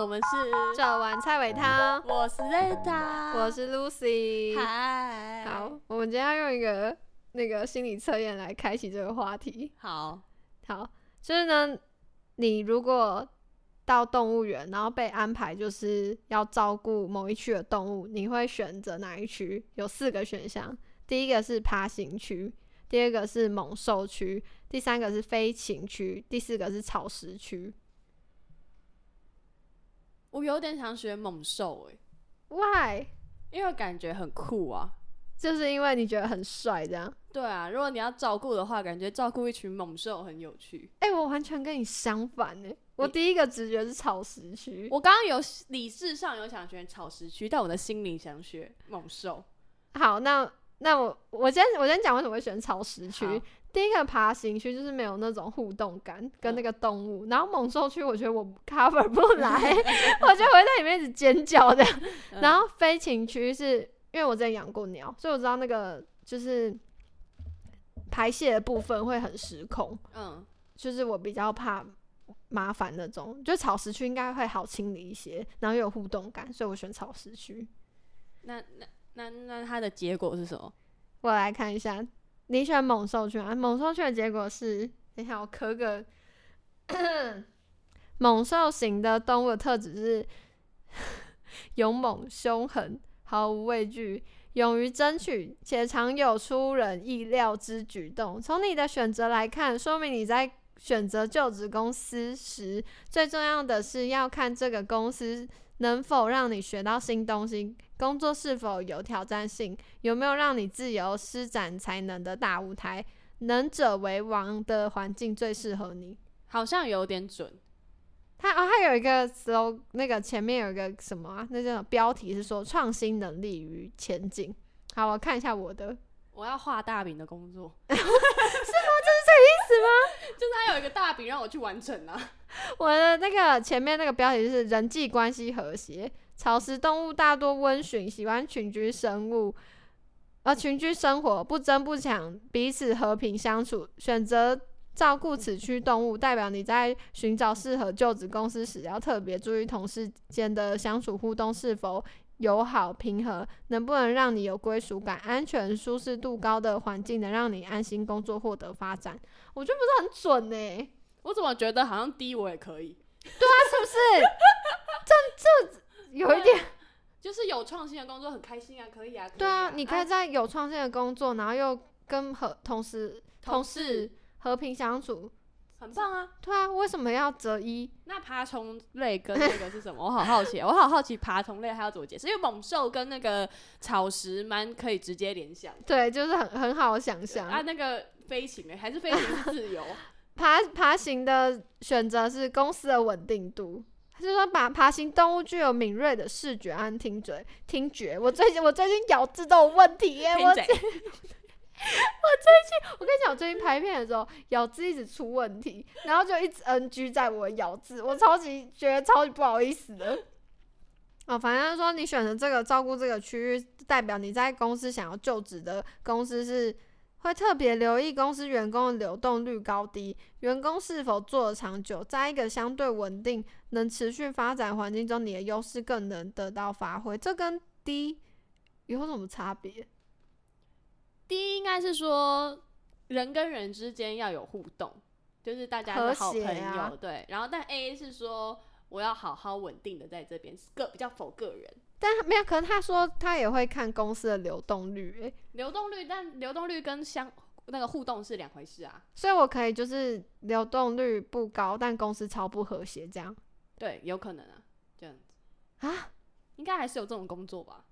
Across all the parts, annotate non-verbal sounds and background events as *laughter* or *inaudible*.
我们是这碗菜尾汤，我是 Zeta，我是 Lucy。嗨，好，我们今天要用一个那个心理测验来开启这个话题。好，好，就是呢，你如果到动物园，然后被安排就是要照顾某一区的动物，你会选择哪一区？有四个选项，第一个是爬行区，第二个是猛兽区，第三个是飞禽区，第四个是草食区。我有点想学猛兽诶，Why？因为感觉很酷啊。就是因为你觉得很帅这样。对啊，如果你要照顾的话，感觉照顾一群猛兽很有趣。哎、我完全跟你相反哎、我第一个直觉是草食区。我刚刚有理智上有想选草食区，但我的心里想学猛兽。好，那那我我先我先讲为什么会选草食区好。第一个爬行区就是没有那种互动感跟嗯那个动物，然后猛兽区我觉得我 cover 不来，*laughs* 我就会在里面一直尖叫这样。嗯然后飞禽区是因为我之前养过鸟，所以我知道那个就是排泄的部分会很失控，嗯，就是我比较怕麻烦那种。就草食区应该会好清理一些，然后又有互动感，所以我选草食区。那那那那它的结果是什么？我来看一下，你选猛兽区啊？猛兽区的结果是，等一下我咳个，*coughs* 猛兽型的动物的特质是 *laughs* 勇猛、凶狠、毫无畏惧、勇于争取，且常有出人意料之举动。从你的选择来看，说明你在选择就职公司时，最重要的是要看这个公司能否让你学到新东西，工作是否有挑战性，有没有让你自由施展才能的大舞台？能者为王的环境最适合你。好像有点准。它哦，它有一个 slow，那个前面有一个什么啊？那叫标题是说创新能力与前景。好，我看一下我的。我要画大饼的工作，*laughs* *laughs* 是吗？这是这个意思吗？就是他有一个大饼让我去完成啊。*laughs* 我的那个前面那个标题是人际关系和谐，草食动物大多温驯，喜欢群居生物，呃，群居生活，不争不抢，彼此和平相处。选择照顾此区动物，代表你在寻找适合就职公司时，要特别注意同事间的相处互动是否友好平和，能不能让你有归属感，安全舒适度高的环境能让你安心工作，获得发展。我觉得不是很准呢、我怎么觉得好像低我也可以？对啊是不是？*laughs* 这这有一点，就是有创新的工作很开心啊，可以啊。可以对啊，啊，你可以在有创新的工作，然后又跟和同事同同事事和平相处，很棒啊。对啊，为什么要择一？那爬虫类跟那个是什么？我好好奇，我好好奇爬虫类还要怎么解释？因为猛兽跟那个草食蛮可以直接联想。对，就是很很好想象。啊，那个飞行诶，还是飞行是自由？*laughs* 爬爬行的选择是公司的稳定度。他就说，爬爬行动物具有敏锐的视觉和听觉。听觉，我最近我最近咬字都有问题耶！*laughs* 我最近我跟你讲，我最近拍片的时候咬字一直出问题，然后就一直 NG 在我的咬字，我超级觉得超级不好意思的。哦，反正说你选择这个照顾这个区域，代表你在公司想要就职的公司是会特别留意公司员工的流动率高低，员工是否做得长久，在一个相对稳定、能持续发展环境中，你的优势更能得到发挥。这跟 D 有什么差别？第一应该是说人跟人之间要有互动，就是大家是好朋友，啊对。然后但 A 是说我要好好稳定的在这边，个比较否个人但没有，可能他说他也会看公司的流动率、欸，流动率，但流动率跟相那个互动是两回事啊。所以我可以就是流动率不高，但公司超不和谐这样对，有可能啊，这样子啊，应该还是有这种工作吧？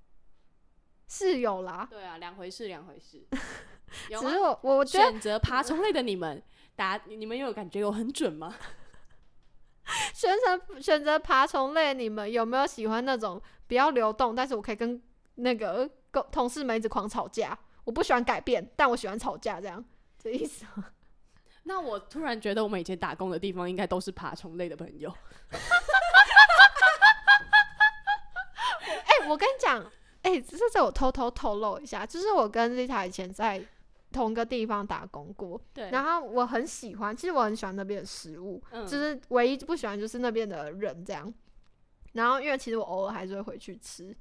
是有啦，对啊，两回事，两回事。*laughs* 有只是？我我觉得选择爬虫类的你们，答你们有感觉有很准吗？*laughs* 选择选择爬虫类，你们有没有喜欢那种比较流动，但是我可以跟那个跟同事们一直狂吵架？我不喜欢改变，但我喜欢吵架，这样这意思吗？*laughs* 那我突然觉得我们以前打工的地方应该都是爬虫类的朋友。*laughs* 哎、我跟你讲，哎、这这我偷偷透露一下，就是我跟丽塔以前在同个地方打工过，对，然后我很喜欢，其实我很喜欢那边的食物，嗯就是唯一不喜欢就是那边的人这样。然后因为其实我偶尔还是会回去吃，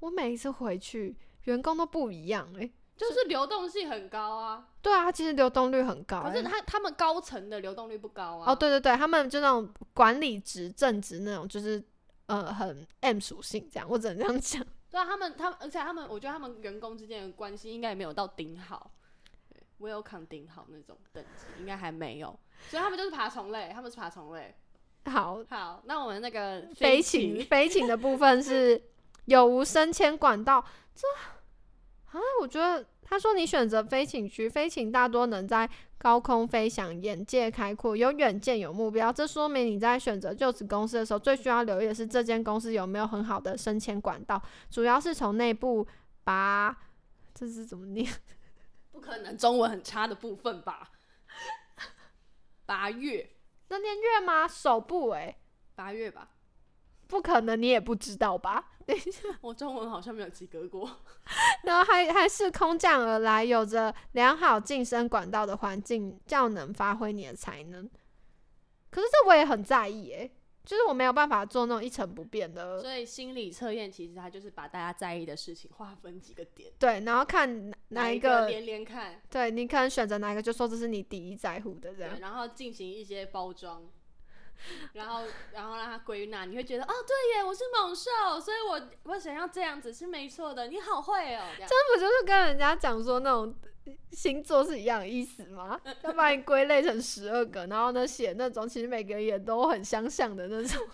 我每一次回去员工都不一样诶、就是流动性很高啊，对啊，其实流动率很高、欸。可是他他们高层的流动率不高啊。哦，对对对，他们就那种管理职、正职那种，就是呃很 M 属性这样，我只能这样讲。*laughs* 对啊，他们他们，而且他们，我觉得他们员工之间的关系应该也没有到顶好对，welcome 顶好那种等级，应该还没有。所以他们就是爬虫类，他们是爬虫类。好，好，那我们那个飞禽禽，飞禽的部分是 *laughs* 有无升迁管道，这啊，我觉得他说你选择飞禽区，飞禽大多能在高空飞翔，眼界开阔，有远见，有目标。这说明你在选择就职公司的时候，最需要留意的是这间公司有没有很好的升迁管道，主要是从内部拔这是怎么念？不可能中文很差的部分吧？*laughs* 八月，那念月吗？首部诶、八月吧。不可能，你也不知道吧？等一下我中文好像没有及格过。*laughs* 然后还还是空降而来，有着良好晋升管道的环境，较能发挥你的才能。可是这我也很在意诶、就是我没有办法做那种一成不变的，所以心理测验其实它就是把大家在意的事情划分几个点，对，然后看哪哪一一个，连连看，对你可能选择哪一个，就说这是你第一在乎的这样对，。然后进行一些包装。然后，然后让他归纳，你会觉得哦，对耶，我是猛兽，所以我我想要这样子是没错的。你好会哦，这样这不就是跟人家讲说那种星座是一样的意思吗？*laughs* 要把你归类成十二个，然后呢写那种其实每个人也都很相像的那种。*laughs*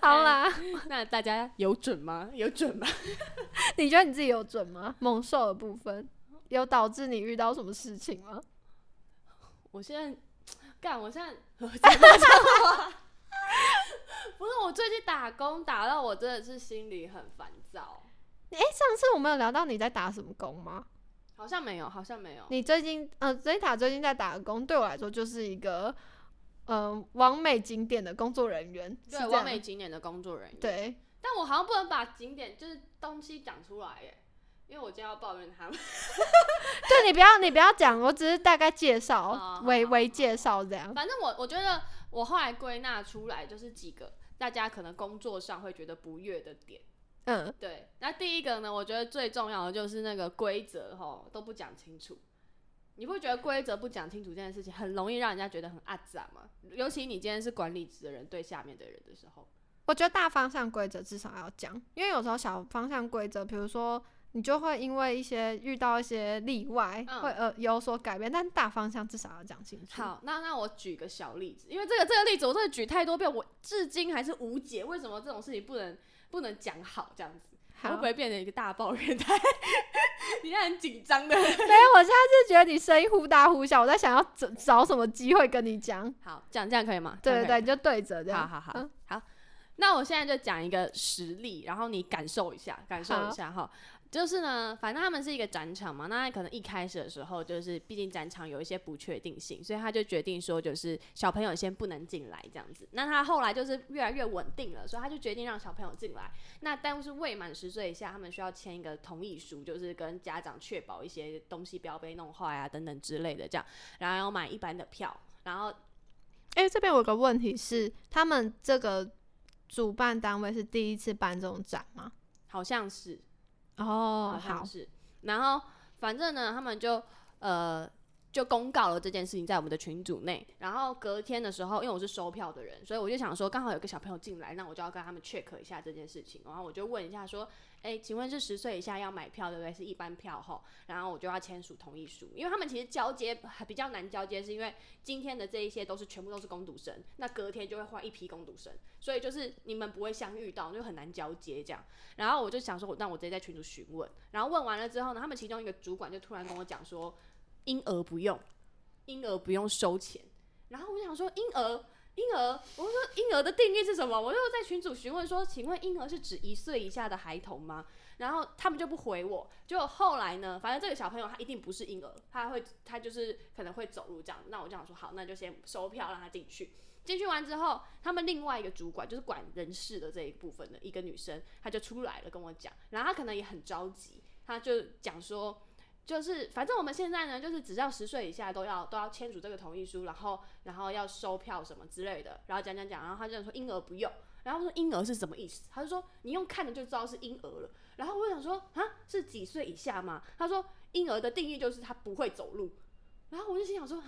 好啦，那大家有准吗？有准吗？*laughs* 你觉得你自己有准吗？猛兽的部分有导致你遇到什么事情吗？我现在干，我现在我讲这话不是我最近打工打到我真的是心里很烦躁，诶，上次我们有聊到你在打什么工吗？好像没有，好像没有。你最近呃，Zeta 最近在打工，对我来说就是一个呃完美景点的工作人员，对，完美景点的工作人员。，对。但我好像不能把景点就是东西讲出来耶，因为我今天要抱怨他们。*laughs* 对你不要你不要讲，我只是大概介哦绍微微介绍这样。反正我我觉得我后来归纳出来就是几个大家可能工作上会觉得不悦的点。嗯，对，那第一个呢，我觉得最重要的就是那个规则哈都不讲清楚。你会觉得规则不讲清楚这件事情很容易让人家觉得很阿杂吗？尤其你今天是管理职的人对下面的人的时候，我觉得大方向规则至少要讲，因为有时候小方向规则，比如说你就会因为一些遇到一些例外，嗯会呃有所改变，但大方向至少要讲清楚。好，那那我举个小例子，因为这个这个例子我真的举太多遍，我至今还是无解，为什么这种事情不能不能讲好这样子？会好，不会变成一个大抱怨台？*laughs* 你很紧张的。没有，我现在是觉得你声音忽大忽小，我在想要找找什么机会跟你讲。好，这样这样可以吗？对对对，你就对着这样。好好好、嗯好，那我现在就讲一个实例，然后你感受一下，感受一下哈。就是呢，反正他们是一个展场嘛，那可能一开始的时候，就是毕竟展场有一些不确定性，所以他就决定说，就是小朋友先不能进来这样子。那他后来就是越来越稳定了，所以他就决定让小朋友进来。那但是未满十岁以下，他们需要签一个同意书，就是跟家长确保一些东西不要被弄坏啊等等之类的这样，然后要买一般的票，然后哎、这边有个问题是，他们这个主办单位是第一次办这种展吗？好像是。哦好像是。然后反正呢，他们就呃就公告了这件事情在我们的群组内。然后隔天的时候，因为我是收票的人，所以我就想说，刚好有个小朋友进来，那我就要跟他们 check 一下这件事情。然后我就问一下说，哎，请问是十岁以下要买票对不对？是一般票吼。然后我就要签署同意书，因为他们其实交接还比较难交接，是因为今天的这一些都是全部都是攻读生，那隔天就会换一批攻读生，所以就是你们不会相遇到，就很难交接这样。然后我就想说，那我直接在群组询问，然后问完了之后呢，他们其中一个主管就突然跟我讲说，婴儿不用，婴儿不用收钱。然后我就想说，婴儿，婴儿，我说婴儿的定义是什么？我就在群主询问说，请问婴儿是指一岁以下的孩童吗？然后他们就不回我，结果后来呢，反正这个小朋友他一定不是婴儿，他会他就是可能会走路这样。那我就想说，好，那就先收票让他进去。进去完之后，他们另外一个主管就是管人事的这一部分的一个女生，她就出来了跟我讲，然后她可能也很着急，她就讲说，就是反正我们现在呢，就是只要十岁以下都要都要签署这个同意书，然后然后要收票什么之类的，然后讲讲讲，然后他就说婴儿不用，然后说婴儿是什么意思？他就说你用看的就知道是婴儿了。然后我想说啊，是几岁以下吗？他说婴儿的定义就是他不会走路。然后我就心想说，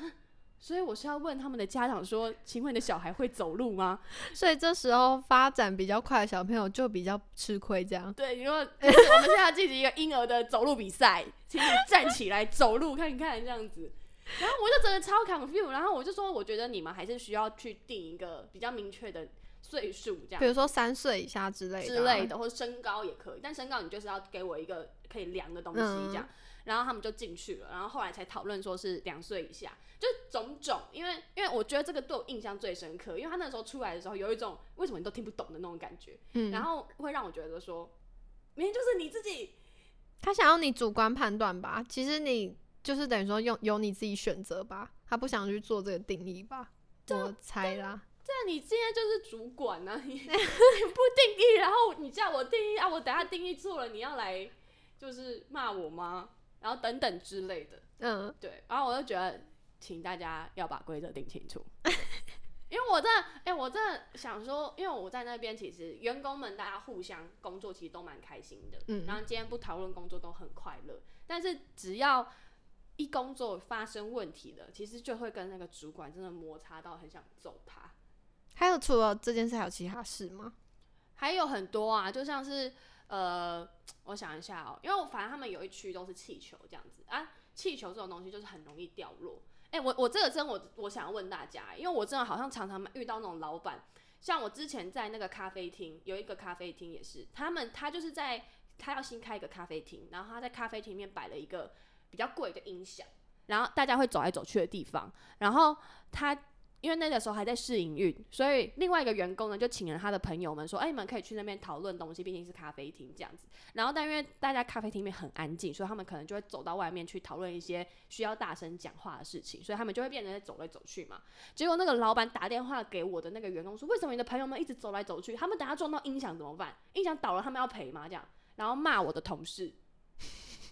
所以我是要问他们的家长说，请问你的小孩会走路吗？所以这时候发展比较快的小朋友就比较吃亏，这样。对，因为我们现在进行一个婴儿的走路比赛，请你站起来走路看看这样子。然后我就真的超 confused，然后我就说，我觉得你们还是需要去定一个比较明确的岁数，这样比如说三岁以下之类的啊、之类的，或者身高也可以，但身高你就是要给我一个可以量的东西这样。然后他们就进去了，然后后来才讨论说是两岁以下，就种种，因为因为我觉得这个对我印象最深刻，因为他那时候出来的时候有一种为什么你都听不懂的那种感觉，嗯，然后会让我觉得说，明明就是你自己，他想要你主观判断吧，其实你就是等于说用由你自己选择吧，他不想去做这个定义吧，我猜啦。这样你今天就是主管呢、啊，你 *laughs* *laughs* 你不定义，然后你叫我定义啊，我等下定义错了，你要来就是骂我吗？然后等等之类的，嗯，对，然后我就觉得，请大家要把规则定清楚，*laughs* 因为我真的，哎、我真的想说，因为我在那边，其实员工们大家互相工作，其实都蛮开心的，嗯然后今天不讨论工作都很快乐，但是只要一工作发生问题了，其实就会跟那个主管真的摩擦到很想揍他。还有除了这件事，还有其他事吗？还有很多啊，就像是呃，我想一下哦、因为我反正他们有一区都是气球这样子啊，气球这种东西就是很容易掉落。哎、我我这个真我我想要问大家，因为我真的好像常常遇到那种老板，像我之前在那个咖啡厅有一个咖啡厅也是，他们他就是在他要新开一个咖啡厅，然后他在咖啡厅里面摆了一个比较贵的音响，然后大家会走来走去的地方，然后他。因为那个时候还在试营运，所以另外一个员工呢就请了他的朋友们说：“哎、你们可以去那边讨论东西，毕竟是咖啡厅这样子。”然后但因为大家咖啡厅里面很安静，所以他们可能就会走到外面去讨论一些需要大声讲话的事情，所以他们就会变成走来走去嘛。结果那个老板打电话给我的那个员工说：“为什么你的朋友们一直走来走去？他们等下撞到音响怎么办？音响倒了，他们要赔吗？”这样，然后骂我的同事。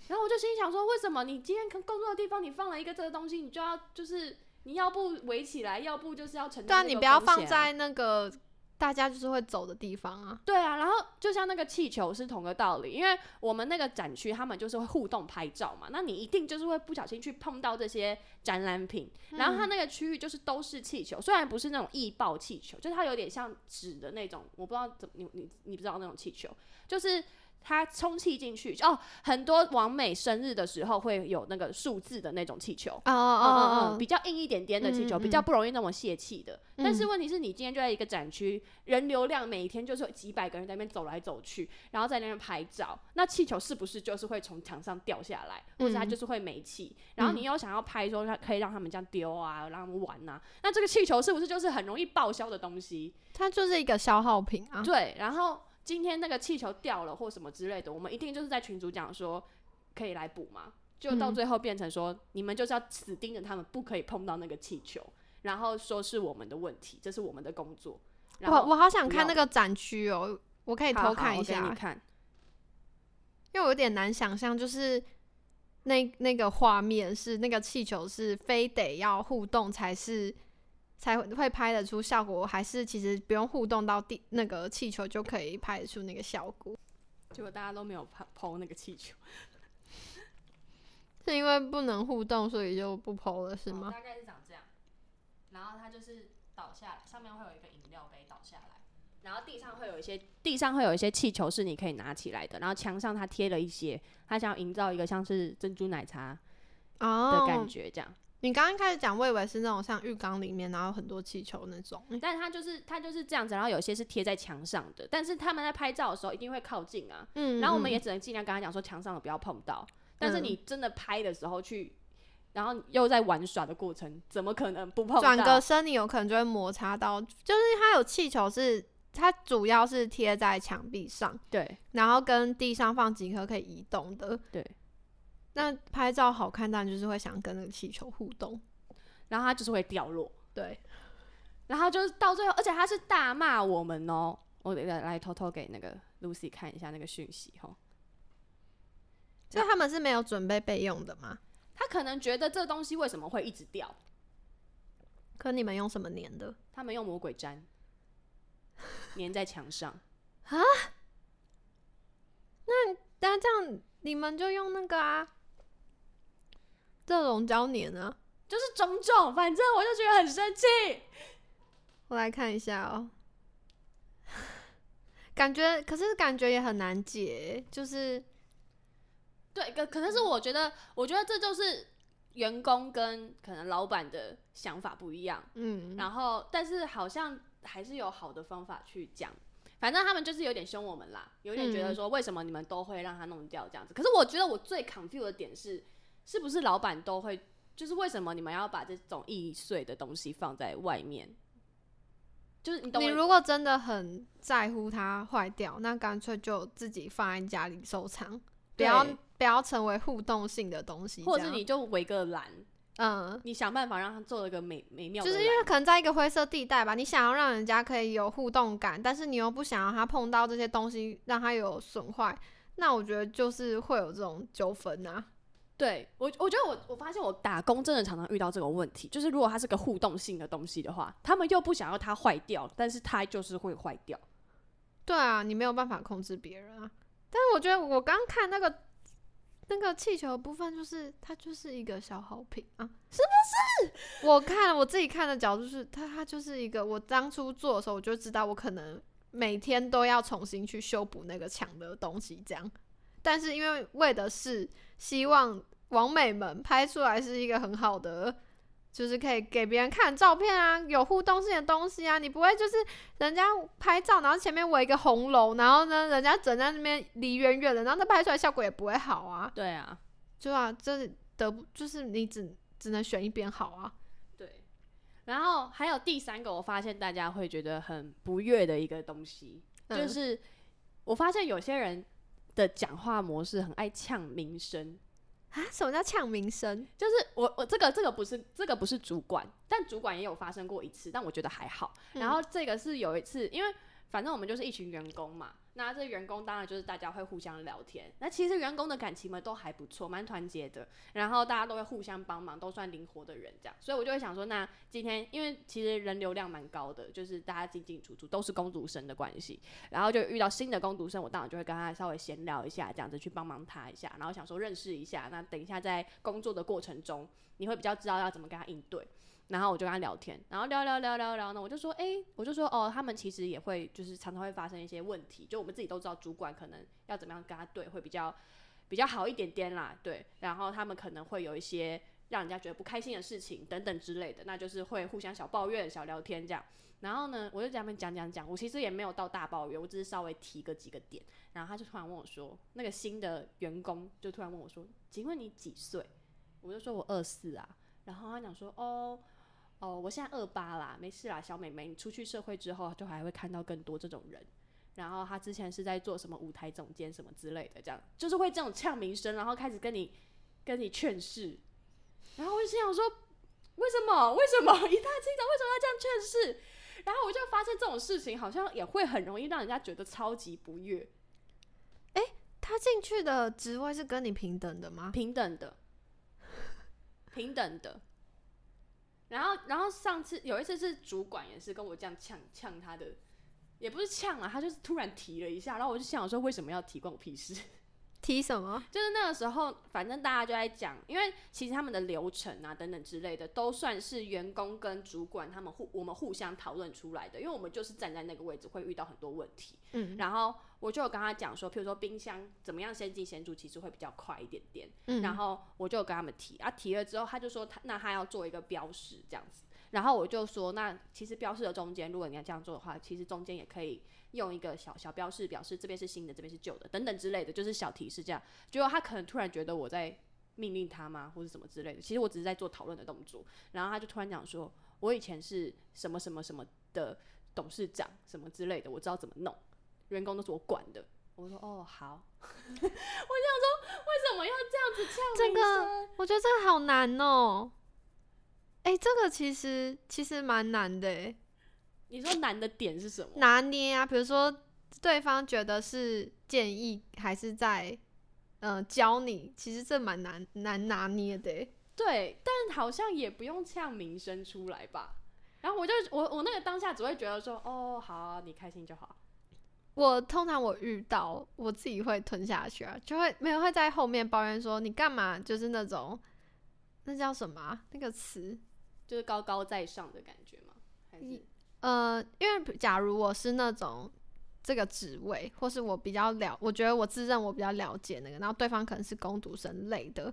然后我就心想说：“为什么你今天工作的地方你放了一个这个东西，你就要就是你要不围起来，要不就是要承对啊，担这个你不要放在那个大家就是会走的地方啊。对啊，然后就像那个气球是同个道理，因为我们那个展区他们就是会互动拍照嘛，那你一定就是会不小心去碰到这些展览品，然后它那个区域就是都是气球，虽然不是那种易爆气球，就是它有点像纸的那种，我不知道怎么你你你不知道那种气球，就是。它充气进去哦，很多完美生日的时候会有那个数字的那种气球，哦哦嗯哦嗯嗯，哦，比较硬一点点的气球，嗯嗯比较不容易那么泄气的。但是嗯问题是你今天就在一个展区，人流量每天就是有几百个人在那边走来走去，然后在那边拍照，那气球是不是就是会从墙上掉下来，或者它嗯就是会没气？然后你又想要拍说它可以让他们这样丢啊，让他们玩啊，那这个气球是不是就是很容易报销的东西？它就是一个消耗品啊。对，然后今天那个气球掉了或什么之类的，我们一定就是在群主讲说可以来补嘛，就到嗯。最后变成说、你们就是要死盯着他们，不可以碰到那个气球，然后说是我们的问题，这是我们的工作。然后我我好想看那个展区哦，我可以偷看一下。你，看，因为我有点难想象，就是那那个画面是那个气球是非得要互动才是才会会拍得出效果，还是其实不用互动到地那个气球就可以拍得出那个效果？结果大家都没有抛抛那个气球，是因为不能互动，所以就不 PO 了，是吗？哦大概是长这样，然后它就是倒下来，上面会有一个饮料杯倒下来。然后地上会有一些，地上会有一些气球是你可以拿起来的，然后墙上它贴了一些，它想要营造一个像是珍珠奶茶的哦，感觉这样。你刚刚开始讲，我以为是那种像浴缸里面，然后很多气球那种。但是它就是它就是这样子，然后有些是贴在墙上的，但是他们在拍照的时候一定会靠近啊，嗯，然后我们嗯也只能尽量跟他讲说墙上的不要碰到，但是嗯你真的拍的时候去，然后又在玩耍的过程，怎么可能不碰到？转个身，你有可能就会摩擦到，就是它有气球是它主要是贴在墙壁上，对然后跟地上放几颗可以移动的。对，那拍照好看，当然就是会想跟那个气球互动。然后它就是会掉落，对，然后就是到最后，而且他是大骂我们哦。我来来偷偷给那个 Lucy 看一下那个讯息哈，所以他们是没有准备备用的吗？他可能觉得这东西为什么会一直掉，可你们用什么粘的？他们用魔鬼粘，粘在墙上。啊。那那这样你们就用那个啊，热熔胶粘啊。就是种种，反正我就觉得很生气。我来看一下哦、感觉可是感觉也很难解，就是对，可可能是我觉得，我觉得这就是员工跟可能老板的想法不一样。嗯，然后，但是好像还是有好的方法去讲。反正他们就是有点凶我们啦，有点觉得说为什么你们都会让他弄掉这样子。可是我觉得我最 confused 的点是，是不是老板都会，就是为什么你们要把这种易碎的东西放在外面？就是你懂你如果真的很在乎它坏掉，那干脆就自己放在家里收藏，不要不要成为互动性的东西。或者是你就围个栏，嗯，你想办法让它做一个美美妙，就是因为可能在一个灰色地带吧，你想要让人家可以有互动感，但是你又不想要他碰到这些东西，让他有损坏，那我觉得就是会有这种纠纷啊。对我，我觉得我我发现我打工真的常常遇到这个问题，就是如果它是个互动性的东西的话，他们又不想要它坏掉，但是它就是会坏掉。对啊，你没有办法控制别人啊。但是我觉得我刚看那个那个气球的部分，就是它就是一个消耗品啊，是不是？*laughs* 我看我自己看的角度是，它它就是一个，我当初做的时候我就知道我可能每天都要重新去修补那个墙的东西，这样。但是因为为的是希望网美们拍出来是一个很好的。就是可以给别人看照片啊，有互动性的东西啊，你不会就是人家拍照，然后前面围一个红楼，然后呢，人家整在那边离远远的，然后那拍出来效果也不会好啊。对啊，就啊，这得不就是你只只能选一边好啊。对。然后还有第三个，我发现大家会觉得很不悦的一个东西，就嗯是我发现有些人的讲话模式很爱呛名声。啊，什么叫呛名声？就是我我这个这个不是这个不是主管，但主管也有发生过一次，但我觉得还好。然后这个是有一次，因为反正我们就是一群员工嘛，那这员工当然就是大家会互相聊天。那其实员工的感情们都还不错，蛮团结的，然后大家都会互相帮忙，都算灵活的人这样。所以我就会想说，那今天因为其实人流量蛮高的，就是大家进进出出都是工读生的关系，然后就遇到新的工读生，我当然就会跟他稍微闲聊一下，这样子去帮忙他一下，然后想说认识一下。那等一下在工作的过程中，你会比较知道要怎么跟他应对。然后我就跟他聊天，然后聊聊聊聊聊呢，我就说，哎、我就说，哦，他们其实也会，就是常常会发生一些问题，就我们自己都知道，主管可能要怎么样跟他对，会比较比较好一点点啦，对。然后他们可能会有一些让人家觉得不开心的事情等等之类的，那就是会互相小抱怨、小聊天这样。然后呢，我就跟他们讲讲讲，我其实也没有到大抱怨，我只是稍微提个几个点。然后他就突然问我说，那个新的员工就突然问我说，请问你几岁？我就说我二四啊。然后他讲说，哦。哦，我现在二八啦，没事啦，小美眉，你出去社会之后，就还会看到更多这种人。然后他之前是在做什么舞台总监什么之类的，这样就是会这种呛名声，然后开始跟你跟你劝世。然后我就心想说，为什么？为什么 *laughs* 一大清早为什么要这样劝世？然后我就发现这种事情好像也会很容易让人家觉得超级不悦，他进去的职位是跟你平等的吗？平等的，平等的。然后，然后上次有一次是主管也是跟我这样呛呛他的，也不是呛啊，他就是突然提了一下，然后我就想说为什么要提关我屁事？*laughs* 提什么？就是那个时候，反正大家就在讲，因为其实他们的流程啊等等之类的，都算是员工跟主管他们互我们互相讨论出来的，因为我们就是站在那个位置，会遇到很多问题。嗯然后我就有跟他讲说，譬如说冰箱怎么样先进先出，其实会比较快一点点。嗯，然后我就有跟他们提啊，提了之后他就说他那他要做一个标识这样子，然后我就说那其实标示的中间，如果你要这样做的话，其实中间也可以用一个小小标示表示这边是新的，这边是旧的等等之类的，就是小提示这样。结果他可能突然觉得我在命令他吗，或者什么之类的，其实我只是在做讨论的动作，然后他就突然讲说，我以前是什么什么什么的董事长什么之类的，我知道怎么弄，员工都是我管的。我说哦好，*laughs* 我想说为什么要这样子呛这名个声我觉得这个好难哦、哎、这个其实其实蛮难的哎，你说难的点是什么？拿捏啊，比如说对方觉得是建议还是在呃教你，其实这蛮难难拿捏的欸。对，但好像也不用呛名声出来吧？然后我就我我那个当下只会觉得说，哦，好啊、你开心就好。我通常我遇到我自己会吞下去啊，就会没有会在后面抱怨说你干嘛，就是那种那叫什么啊、那个词？就是高高在上的感觉吗？还是呃，因为假如我是那种这个职位，或是我比较了，我觉得我自认我比较了解那个，然后对方可能是攻读生类的，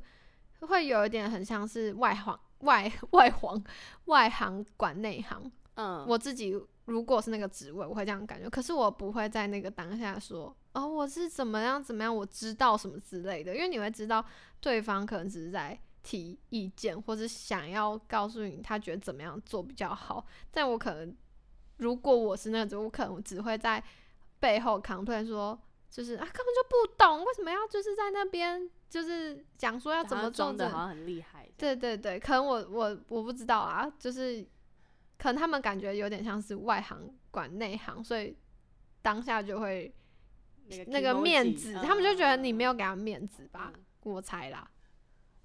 会有一点很像是外行外 *laughs* 外行外行管内行。嗯，我自己如果是那个职位，我会这样感觉，可是我不会在那个当下说哦，我是怎么样怎么样，我知道什么之类的，因为你会知道对方可能只是在提意见，或是想要告诉你他觉得怎么样做比较好，但我可能如果我是那种，我可能只会在背后 complain 说。就是啊，根本就不懂，为什么要就是在那边就是讲说要怎么做的好像很厉害。对对对，可能我我我不知道啊，就是可能他们感觉有点像是外行管内行，所以当下就会那个那个面子，他们就觉得你没有。给他面子吧，嗯我猜啦。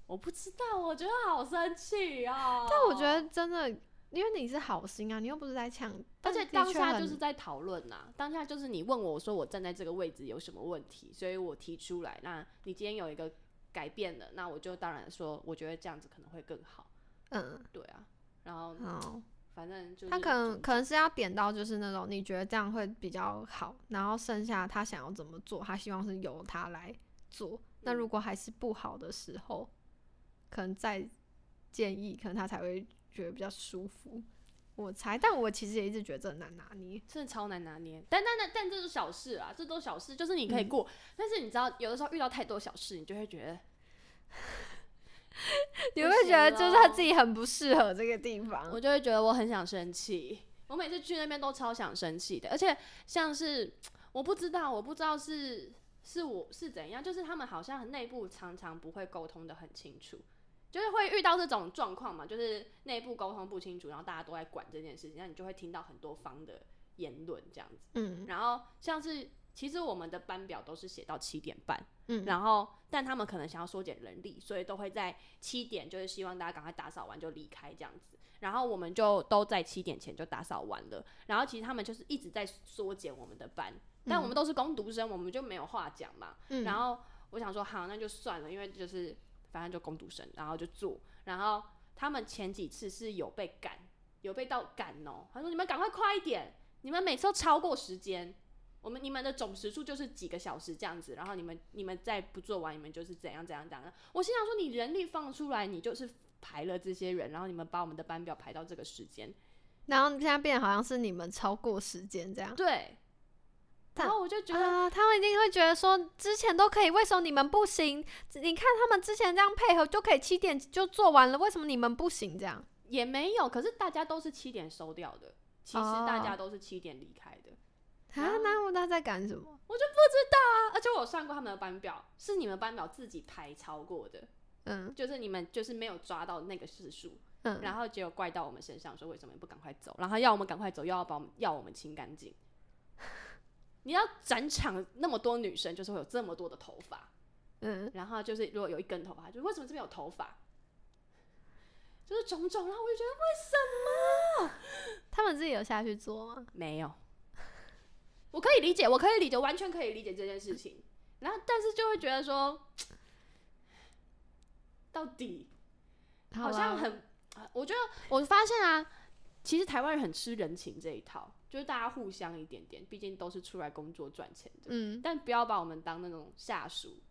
我不知道，我觉得好生气哦。但我觉得真的，因为你是好心啊，你又不是在抢，而但且当下就是在讨论呐，当下就是你问我说我站在这个位置有什么问题，所以我提出来。那你今天有一个改变了，那我就当然说，我觉得这样子可能会更好。嗯对啊，然后好，反正就是他可能可能是要点到就是那种你觉得这样会比较好，然后剩下他想要怎么做，他希望是由他来做。那如嗯果还是不好的时候，可能再建议，可能他才会觉得比较舒服。我猜，但我其实也一直觉得这很难拿捏。真的超难拿捏。但但但但这是小事啊，这都小事，就是你可以嗯过。但是你知道，有的时候遇到太多小事，你就会觉得 *laughs* 你不会觉得就是他自己很不适合这个地方我。就会觉得我很想生气。我每次去那边都超想生气的，而且像是我不知道，我不知道是是我是怎样，就是他们好像内部常常不会沟通的很清楚，就是会遇到这种状况嘛，就是内部沟通不清楚，然后大家都在管这件事情，那你就会听到很多方的言论这样子。嗯然后像是其实我们的班表都是写到七点半，嗯，然后但他们可能想要缩减人力，所以都会在七点，就是希望大家赶快打扫完就离开这样子。然后我们就都在七点前就打扫完了。然后其实他们就是一直在缩减我们的班，但我们都是工读生，我们就没有话讲嘛。嗯然后我想说，好，那就算了，因为就是反正就工读生，然后就做。然后他们前几次是有被赶，有被到赶哦。他说你们赶快快一点，你们每次都超过时间。我们你们的总时数就是几个小时这样子，然后你们你们再不做完，你们就是怎样怎样怎样。我心想说，你人力放出来，你就是排了这些人，然后你们把我们的班表排到这个时间，然后现在变得好像是你们超过时间这样。对。然后我就觉得，啊，他们一定会觉得说，之前都可以，为什么你们不行？你看他们之前这样配合就可以七点就做完了，为什么你们不行？这样也没有，可是大家都是七点收掉的，其实大家哦都是七点离开的。啊，那我那在干什么？我就不知道啊，而且我有算过他们的班表，是你们班表自己排超过的，嗯。就是你们就是没有抓到那个时数，嗯，然后结果怪到我们身上，说为什么不赶快走，然后要我们赶快走，又要把我们要我们清干净。*laughs* 你要展场那么多女生，就是会有这么多的头发，嗯，然后就是如果有一根头发，就为什么这边有头发，就是种种，然后我就觉得为什么？他们自己有下去做吗？没有？我可以理解，我可以理解，完全可以理解这件事情。然后，但是就会觉得说，到底好像很，啊我觉得我发现啊，其实台湾人很吃人情这一套，就是大家互相一点点，毕竟都是出来工作赚钱的，嗯。但不要把我们当那种下属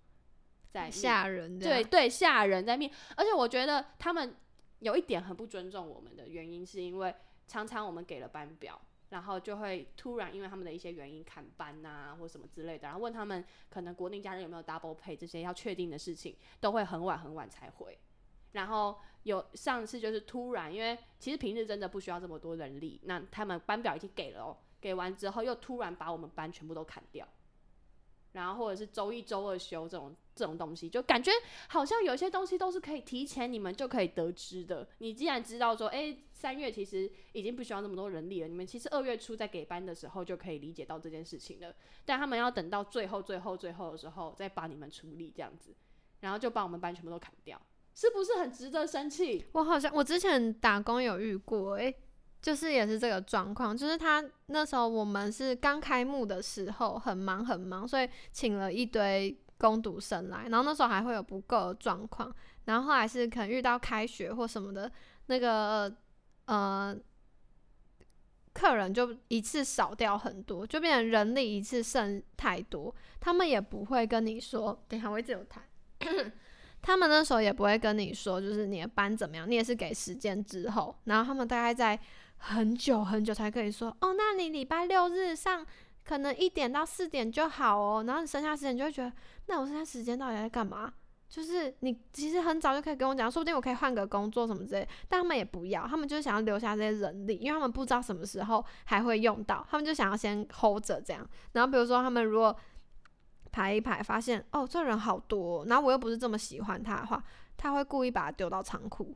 在面吓人的，对对下人在面，而且我觉得他们有一点很不尊重我们的原因，是因为常常我们给了班表，然后就会突然因为他们的一些原因砍班呐、或什么之类的，然后问他们可能国内家人有没有 double pay 这些要确定的事情，都会很晚很晚才回。然后有上次就是突然，因为其实平日真的不需要这么多人力，那他们班表已经给了哦，给完之后又突然把我们班全部都砍掉，然后或者是周一周二休这种这种东西，就感觉好像有些东西都是可以提前你们就可以得知的。你既然知道说，哎、三月其实已经不需要那么多人力了，你们其实二月初在给班的时候就可以理解到这件事情了。但他们要等到最后、最后、最后的时候再把你们处理这样子，然后就把我们班全部都砍掉，是不是很值得生气？我好像我之前打工有遇过、欸，就是也是这个状况，就是他那时候我们是刚开幕的时候很忙很忙，所以请了一堆攻读生来，然后那时候还会有不够的状况，然后后来是可能遇到开学或什么的，那个呃客人就一次少掉很多，就变成人力一次剩太多，他们也不会跟你说，等一下我一直有谈。*clears throat* 他们那时候也不会跟你说，就是你的班怎么样，你也是给时间之后，然后他们大概在很久很久才可以说，哦，那你礼拜六日上可能一点到四点就好哦，然后你剩下时间就会觉得，那我剩下时间到底在干嘛？就是你其实很早就可以跟我讲，说不定我可以换个工作什么之类，但他们也不要，他们就是想要留下这些人力，因为他们不知道什么时候还会用到，他们就想要先 hold 着这样。然后比如说他们如果排一排，发现哦这人好多，然后我又不是这么喜欢他的话，他会故意把他丢到仓库。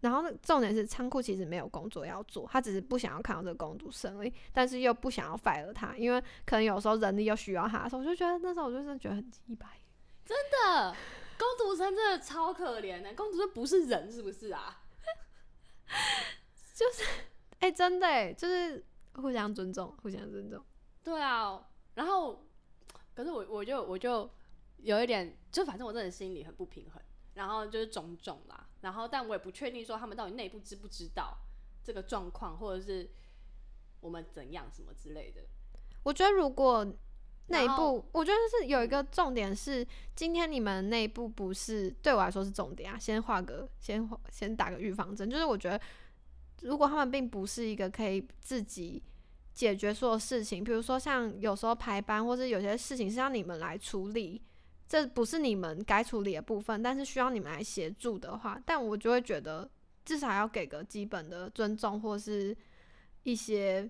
然后重点是仓库其实没有工作要做，他只是不想要看到这个工读生而已，但是又不想要 fire 他，因为可能有时候人力又需要他的时候，我就觉得那时候我就真的觉得很鸡掰。真的，工读生真的超可怜的，工读生不是人是不是啊？*laughs* 就是，哎、真的哎，就是互相尊重，互相尊重。对啊，然后可是我我就我就有一点，就反正我真的心里很不平衡，然后就是种种啦，然后但我也不确定说他们到底内部知不知道这个状况，或者是我们怎样什么之类的。我觉得如果内部，我觉得是有一个重点是，今天你们内部不是对我来说是重点啊，先画个先画先打个预防针，就是我觉得如果他们并不是一个可以自己解决所有事情，比如说像有时候排班，或者有些事情是让你们来处理，这不是你们该处理的部分，但是需要你们来协助的话，但我就会觉得至少要给个基本的尊重，或是一些。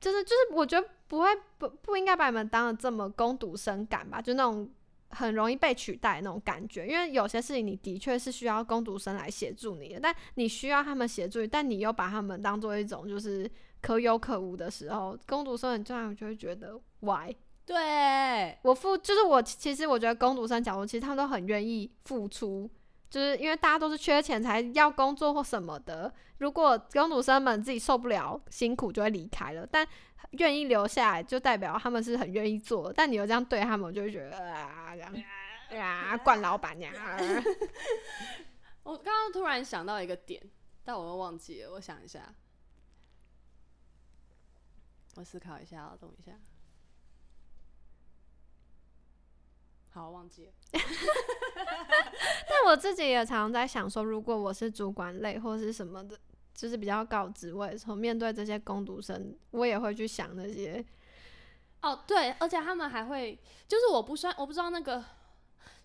就是就是，我觉得不会不不应该把你们当的这么攻读生感吧，就那种很容易被取代那种感觉。因为有些事情你的确是需要攻读生来协助你的，但你需要他们协助，但你又把他们当做一种就是可有可无的时候，攻读生很这样就会觉得 why？对，我付就是我其实我觉得工读生角度，其实他们都很愿意付出，就是因为大家都是缺钱才要工作或什么的。如果工读生们自己受不了辛苦，就会离开了。但愿意留下来，就代表他们是很愿意做。但你又这样对他们，我就会觉得啊，这样啊，惯老板娘。*laughs* 我刚刚突然想到一个点，但我又忘记了，我想一下，我思考一下，等一下。好，忘记了。*laughs* 但我自己也常常在想说，如果我是主管类或是什么的，就是比较高职位的时候，面对这些攻读生，我也会去想那些。哦，对，而且他们还会，就是我不算，我不知道那个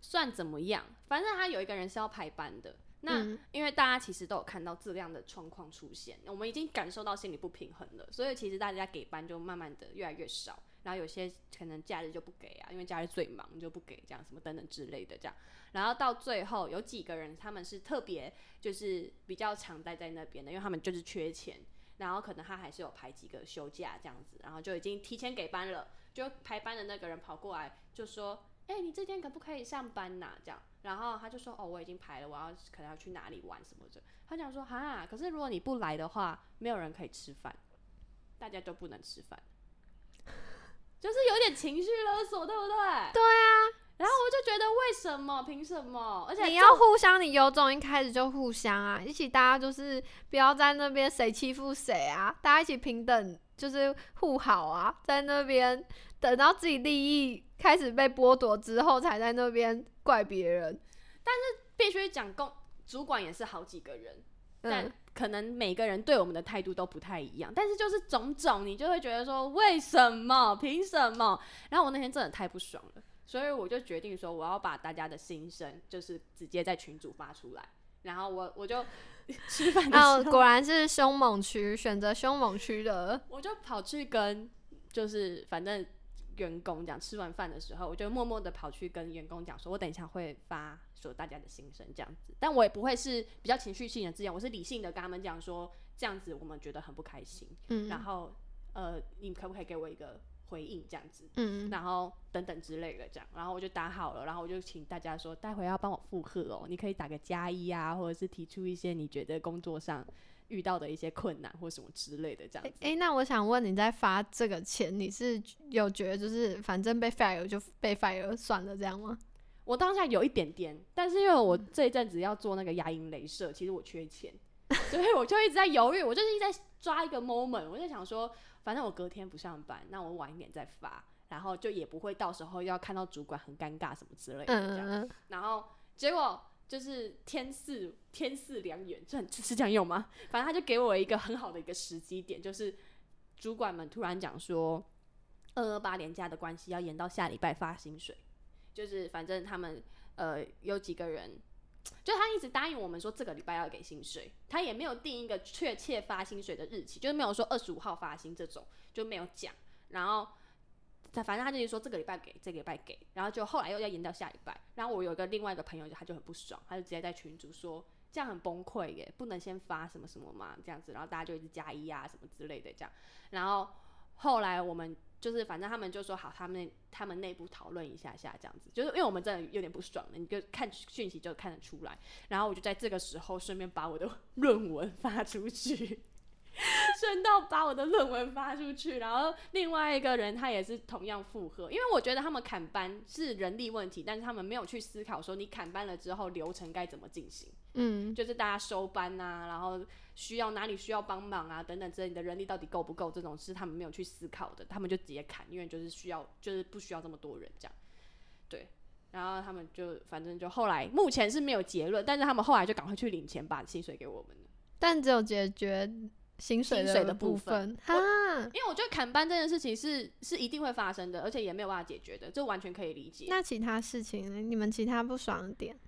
算怎么样，反正他有一个人是要排班的。那、嗯因为大家其实都有看到质量的状况出现，我们已经感受到心理不平衡了，所以其实大家给班就慢慢的越来越少，然后有些可能假日就不给啊，因为假日最忙就不给这样什么等等之类的这样，然后到最后有几个人他们是特别就是比较常待在那边的，因为他们就是缺钱，然后可能他还是有排几个休假这样子，然后就已经提前给班了，就排班的那个人跑过来就说：“哎、你这天可不可以上班呐、这样，然后他就说：“哦，我已经排了，我要可能要去哪里玩什么的。”他讲说：“哈，可是如果你不来的话，没有人可以吃饭，大家都不能吃饭，就是有点情绪勒索，对不对？”对啊。然后我就觉得为什么？凭什么？而且你要互相，你有种一开始就互相啊，一起大家就是不要在那边谁欺负谁啊，大家一起平等，就是互好啊，在那边等到自己利益开始被剥夺之后，才在那边怪别人。但是必须讲公主管也是好几个人，但嗯，可能每个人对我们的态度都不太一样，但是就是种种，你就会觉得说为什么？凭什么？然后我那天真的太不爽了，所以我就决定说我要把大家的心声就是直接在群组发出来，然后我我就吃饭的哦，时候，果然是凶猛区，选择凶猛区的。我就跑去跟就是反正员工讲，吃完饭的时候，我就默默的跑去跟员工讲说，我等一下会发说大家的心声这样子，但我也不会是比较情绪性的这样，我是理性的跟他们讲说，这样子我们觉得很不开心，嗯然后呃，你可不可以给我一个回应这样子？嗯，然后等等之类的，这样，然后我就打好了，然后我就请大家说，待会要帮我附和哦，你可以打个加一啊，或者是提出一些你觉得工作上遇到的一些困难或什么之类的这样子。诶、那我想问，你在发这个钱，你是有觉得就是反正被 fire 就被 fire 算了这样吗？我当下有一点点，但是因为我这一阵子要做那个牙龈镭射，其实我缺钱，*laughs* 所以我就一直在犹豫，我就是一直在抓一个 moment，我就想说，反正我隔天不上班，那我晚一点再发，然后就也不会到时候要看到主管很尴尬什么之类的这样。然后结果就是天赐天赐良缘，这很是这样用吗？反正他就给我一个很好的一个时机点，就是主管们突然讲说，二二八年假的关系要延到下礼拜发薪水，就是反正他们呃有几个人。就他一直答应我们说这个礼拜要给薪水，他也没有定一个确切发薪水的日期，就是没有说二十五号发薪这种，就没有讲。然后他反正他就是说这个礼拜给，这个礼拜给，然后就后来又要延到下礼拜。然后我有个另外一个朋友，他就很不爽，他就直接在群主说这样很崩溃耶，不能先发什么什么嘛，这样子，然后大家就一直加一啊什么之类的这样。然后后来我们就是反正他们就说好，他们他们内部讨论一下下这样子，就是因为我们真的有点不爽了，你就看讯息就看得出来。然后我就在这个时候顺便把我的论文发出去。顺道把我的论文发出去，然后另外一个人他也是同样附和，因为我觉得他们砍班是人力问题，但是他们没有去思考说你砍班了之后流程该怎么进行，嗯，就是大家收班啊，然后需要哪里需要帮忙啊等等之类，你的人力到底够不够，这种是他们没有去思考的，他们就直接砍，因为就是需要就是不需要这么多人这样，对。然后他们就反正就后来目前是没有结论，但是他们后来就赶快去领钱，把薪水给我们了。但只有解决薪水的的部分分哈。因为我觉得砍班这件事情是是一定会发生的，而且也没有办法解决的，这完全可以理解。那其他事情呢？你们其他不爽的点？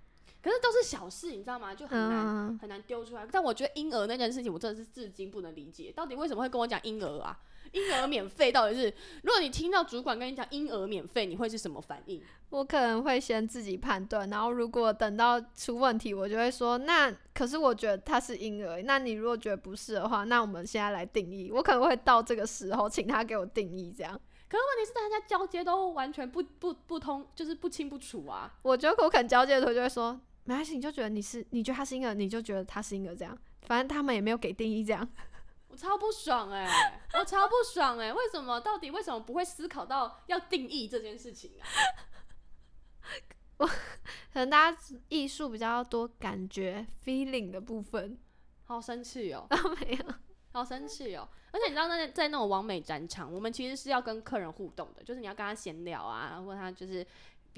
可是都是小事，你知道吗？就很难、嗯，很难丢出来。但我觉得婴儿那件事情，我真的是至今不能理解，到底为什么会跟我讲婴儿啊？婴儿免费到底是？如果你听到主管跟你讲婴儿免费，你会是什么反应？我可能会先自己判断，然后如果等到出问题，我就会说，那可是我觉得他是婴儿，那你如果觉得不是的话，那我们现在来定义。我可能会到这个时候，请他给我定义，这样。可是问题是大家交接都完全不不不通，就是不清不楚啊。我觉得我可能交接的时候就会说，没关系，你就觉得你是，你觉得他是婴儿，你就觉得他是婴儿，这样。反正他们也没有给定义，这样。*laughs* 我超不爽哎、我超不爽哎、为什么？到底为什么不会思考到要定义这件事情啊？*laughs* 我可能大家艺术比较多感觉 feeling 的部分，好生气哦、*laughs* 没有。好生气哦！而且你知道那在那种完美展场，我们其实是要跟客人互动的，就是你要跟他闲聊啊，然后他就是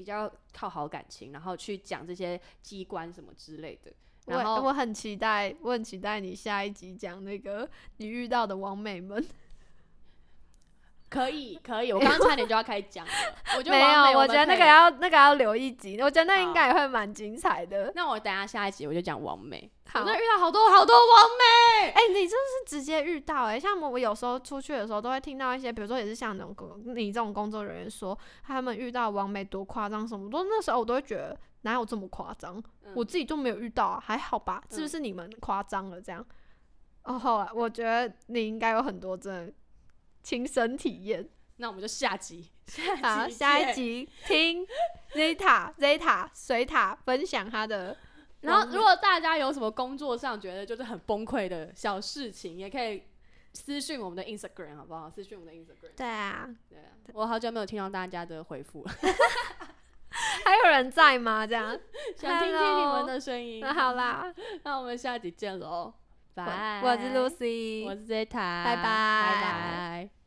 比较靠好感情，然后去讲这些机关什么之类的。我然后我很期待，我很期待你下一集讲那个你遇到的王美们。可以可以，我 *laughs* 刚刚差点就要开始讲了，我觉得没有，我觉得那个要那个要留一集，我觉得那应该也会蛮精彩的。那我等下下一集我就讲王美，我好，真的遇到好多好多王美，哎、你真的是直接遇到哎、像我我有时候出去的时候都会听到一些，比如说也是像那种工你这种工作人员说他们遇到王美多夸张什么，都那时候我都会觉得哪有这么夸张，嗯我自己都没有遇到啊，还好吧？是不是你们夸张了这样？哦，后来我觉得你应该有很多真的亲身体验。那我们就下集，好，下一。集听 Zeta Zeta 水塔分享他的然后，如果大家有什么工作上觉得就是很崩溃的小事情，也可以私讯我们的 Instagram 好不好？私讯我们的 Instagram。对啊，对啊，我好久没有听到大家的回复了，*laughs* 还有人在吗？这样，想听听你们的声音。那 *laughs* 好，啦，*laughs* 那我们下集见喽，我拜。我是 Lucy，我是 Zeta，拜拜拜拜。